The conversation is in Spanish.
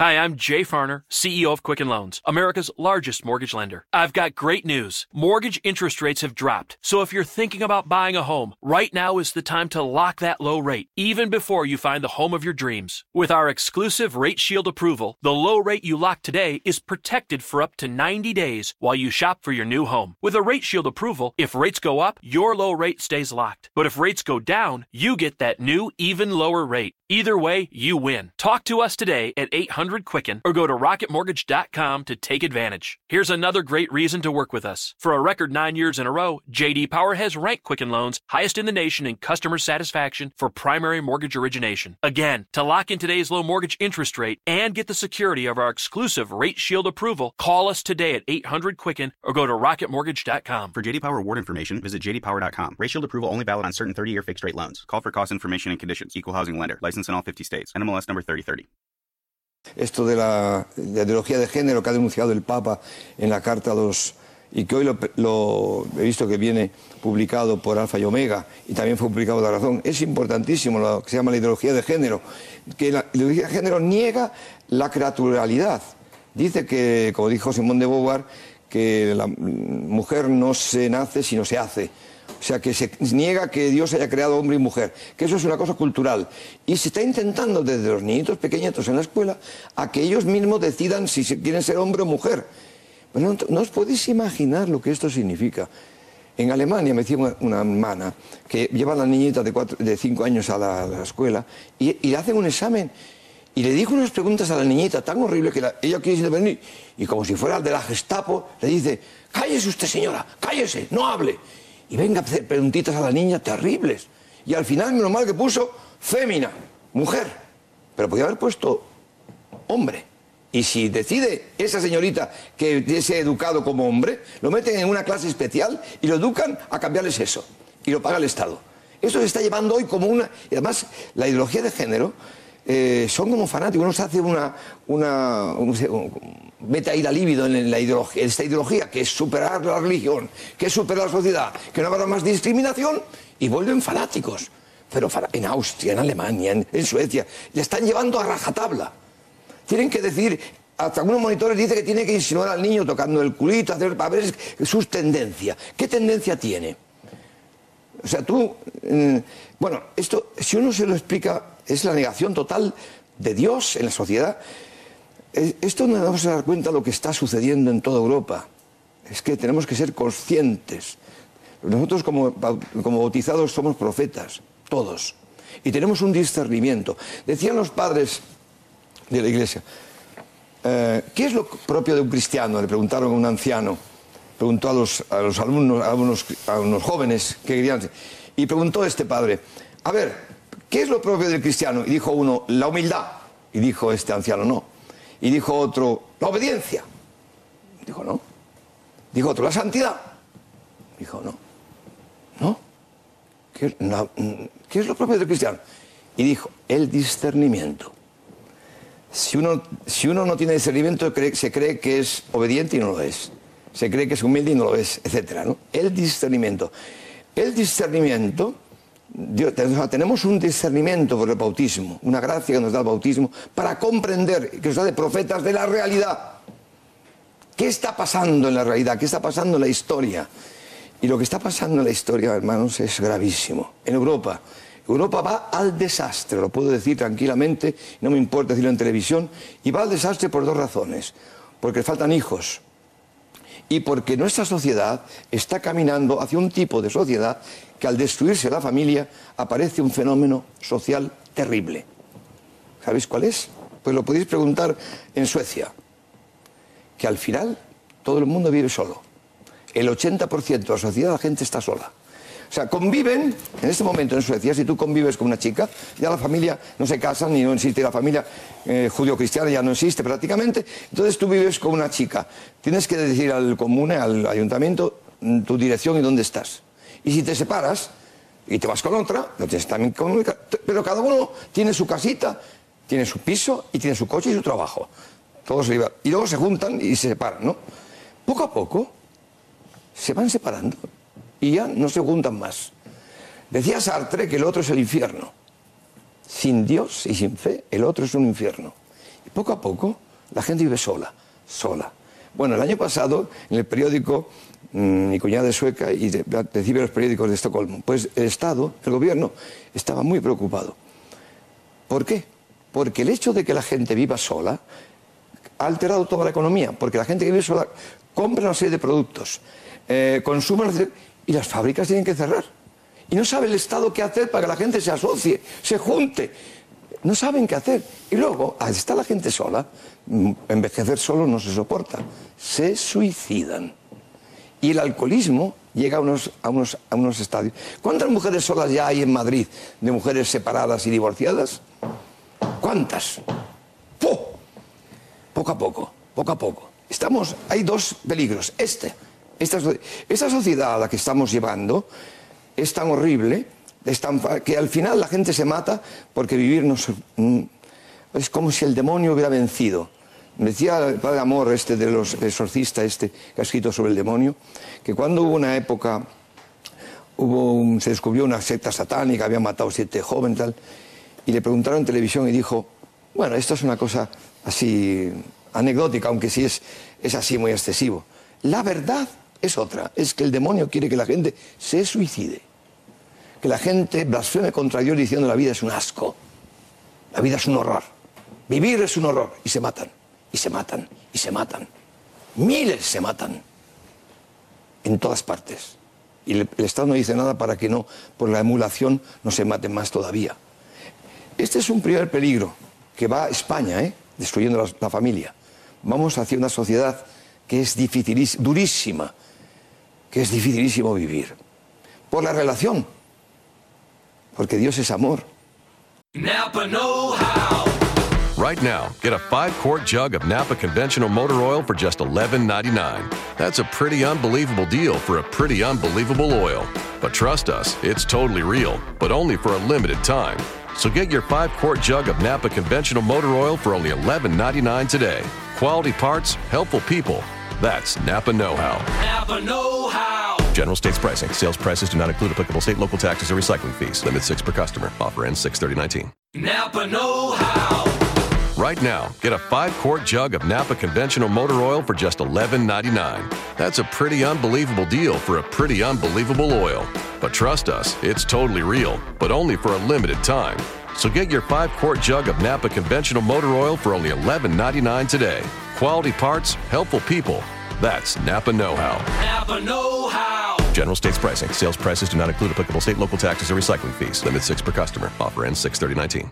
Hi, I'm Jay Farner, CEO of Quicken Loans, America's largest mortgage lender. I've got great news. Mortgage interest rates have dropped. So if you're thinking about buying a home, right now is the time to lock that low rate, even before you find the home of your dreams. With our exclusive Rate Shield approval, the low rate you lock today is protected for up to 90 days while you shop for your new home. With a Rate Shield approval, if rates go up, your low rate stays locked. But if rates go down, you get that new, even lower rate. Either way, you win. Talk to us today at 800 Quicken or go to rocketmortgage.com to take advantage. Here's another great reason to work with us. For a record nine years in a row, JD Power has ranked Quicken Loans highest in the nation in customer satisfaction for primary mortgage origination. Again, to lock in today's low mortgage interest rate and get the security of our exclusive Rate Shield approval, call us today at 800 Quicken or go to rocketmortgage.com. For JD Power award information, visit jdpower.com. Rate Shield approval only valid on certain 30-year fixed-rate loans. Call for cost information and conditions. Equal housing lender. License in all 50 states. NMLS number 3030. Esto de la, de ideología de género que ha denunciado el Papa en la carta a y que hoy lo, he visto que viene publicado por Alfa y Omega y también fue publicado La Razón. Es importantísimo lo que se llama la ideología de género, que la ideología de género niega la creaturalidad. Dice que, como dijo Simón de Beauvoir, que la mujer no se nace sino se hace. O sea, que se niega que Dios haya creado hombre y mujer, que eso es una cosa cultural. Y se está intentando desde los niñitos pequeñitos en la escuela a que ellos mismos decidan si quieren ser hombre o mujer. no, os podéis imaginar lo que esto significa. En Alemania me decía una, hermana que lleva a la niñita de, cinco años a la, escuela y, le hacen un examen y le dijo unas preguntas a la niñita tan horribles que ella quiere intervenir y como si fuera de la Gestapo le dice, cállese usted señora, cállese, no hable y venga a hacer preguntitas a la niña terribles. Y al final, menos mal que puso fémina, mujer. Pero podía haber puesto hombre. Y si decide esa señorita que sea educado como hombre, lo meten en una clase especial y lo educan a cambiarles eso. Y lo paga el Estado. Eso se está llevando hoy como una... Y además, la ideología de género eh, son como fanáticos. Uno se hace una... una mete ahí la libido en, la ideología, en esta ideología, que es superar la religión, que es superar la sociedad, que no habrá más discriminación, y vuelven fanáticos. Pero en Austria, en Alemania, en, Suecia, le están llevando a rajatabla. Tienen que decir, hasta algunos monitores dicen que tiene que insinuar al niño tocando el culito, hacer, a ver sus tendencias. ¿Qué tendencia tiene? O sea, tú, mm, bueno, esto, si uno se lo explica, es la negación total de Dios en la sociedad. Esto no nos vamos a dar cuenta de lo que está sucediendo en toda Europa. Es que tenemos que ser conscientes. Nosotros como, bautizados somos profetas, todos. Y tenemos un discernimiento. Decían los padres de la iglesia, eh, ¿qué es lo propio de un cristiano? Le preguntaron a un anciano, preguntó a los, alumnos, a unos, a unos jóvenes que querían... Y preguntó este padre, a ver, ¿qué es lo propio del cristiano? Y dijo uno, la humildad. Y dijo este anciano, no, y dijo otro, la obediencia. Dijo, no. Dijo otro, la santidad. Dijo, no. ¿No? ¿Qué, es lo propio del cristiano? Y dijo, el discernimiento. Si uno, si uno no tiene discernimiento, se cree que es obediente y no lo es. Se cree que es humilde y no lo es, etc. ¿no? El discernimiento. El discernimiento tenemos un discernimiento por el bautismo, una gracia que nos da el bautismo para comprender, que nos da de profetas de la realidad. ¿Qué está pasando en la realidad? ¿Qué está pasando en la historia? Y lo que está pasando en la historia, hermanos, es gravísimo. En Europa, Europa va al desastre, lo puedo decir tranquilamente, no me importa decirlo en televisión, y va al desastre por dos razones. Porque faltan hijos, y porque nuestra sociedad está caminando hacia un tipo de sociedad que al destruirse la familia aparece un fenómeno social terrible. ¿Sabéis cuál es? Pues lo podéis preguntar en Suecia, que al final todo el mundo vive solo. El 80% de la sociedad, la gente está sola. O sea, conviven, en este momento en Suecia, si tú convives con una chica, ya la familia no se casa, ni no existe la familia eh, judío-cristiana, ya no existe prácticamente. Entonces tú vives con una chica. Tienes que decir al comune, al ayuntamiento, mm, tu dirección y dónde estás. Y si te separas y te vas con otra, lo tienes también con Pero cada uno tiene su casita, tiene su piso y tiene su coche y su trabajo. Todos y luego se juntan y se separan, ¿no? Poco a poco se van separando y no se juntan más. Decía Sartre que el otro es el infierno. Sin Dios y sin fe, el otro es un infierno. Poco a poco la gente vive sola, sola. Bueno, el año pasado en el periódico, mm, mi cuñada es sueca y recibe los periódicos de Estocolmo, pues el Estado, el gobierno, estaba muy preocupado. ¿Por qué? Porque el hecho de que la gente viva sola ha alterado toda la economía, porque la gente que vive sola compra una serie de productos, eh, consume y las fábricas tienen que cerrar. Y no sabe el Estado qué hacer para que la gente se asocie, se junte. No saben qué hacer. Y luego, al estar la gente sola, mm, envejecer solo no se soporta. Se suicidan. Y el alcoholismo llega a unos, a unos, a unos estadios. ¿Cuántas mujeres solas ya hay en Madrid de mujeres separadas y divorciadas? ¿Cuántas? ¡Puh! Poco a poco, poco a poco. Estamos, hay dos peligros. Este, esta, so- esta sociedad a la que estamos llevando es tan horrible que al final la gente se mata porque vivir no mm, es como si el demonio hubiera vencido. Me Decía el padre Amor, este de los exorcistas, este que ha escrito sobre el demonio, que cuando hubo una época se descubrió una secta satánica, habían matado siete jóvenes y tal, y le preguntaron en televisión y dijo, bueno, esto es una cosa así anecdótica, aunque sí es, es así muy excesivo. La verdad es otra, es que el demonio quiere que la gente se suicide, que la gente blasfeme contra Dios diciendo la vida es un asco, la vida es un horror, vivir es un horror, y se matan, y se matan, y se matan. Miles se matan en todas partes. Y el, Estado no dice nada para que no, por la emulación, no se maten más todavía. Este es un primer peligro que va a España, ¿eh? destruyendo la, familia. Vamos hacia una sociedad que es dificilís- durísima, que es dificilísimo vivir. Por la relación, porque Dios es amor. Napa Know How. Right now, get a five quart jug of Napa conventional motor oil for just $11.99. That's a pretty unbelievable deal for a pretty unbelievable oil. But trust us, it's totally real, but only for a limited time. So get your five quart jug of Napa conventional motor oil for only $11.99 today. Quality parts, helpful people. That's Napa Know How. Napa Know How. General states pricing. Sales prices do not include applicable state, local taxes, or recycling fees. Limit six per customer. Offer ends 63019. Napa Know How. Right now, get a five quart jug of Napa conventional motor oil for just $11.99. That's a pretty unbelievable deal for a pretty unbelievable oil. But trust us, it's totally real, but only for a limited time. So get your five quart jug of Napa conventional motor oil for only $11.99 today. Quality parts, helpful people. That's Napa Know How. Napa Know How. General states pricing. Sales prices do not include applicable state, local taxes, or recycling fees. Limit six per customer. Offer ends 63019.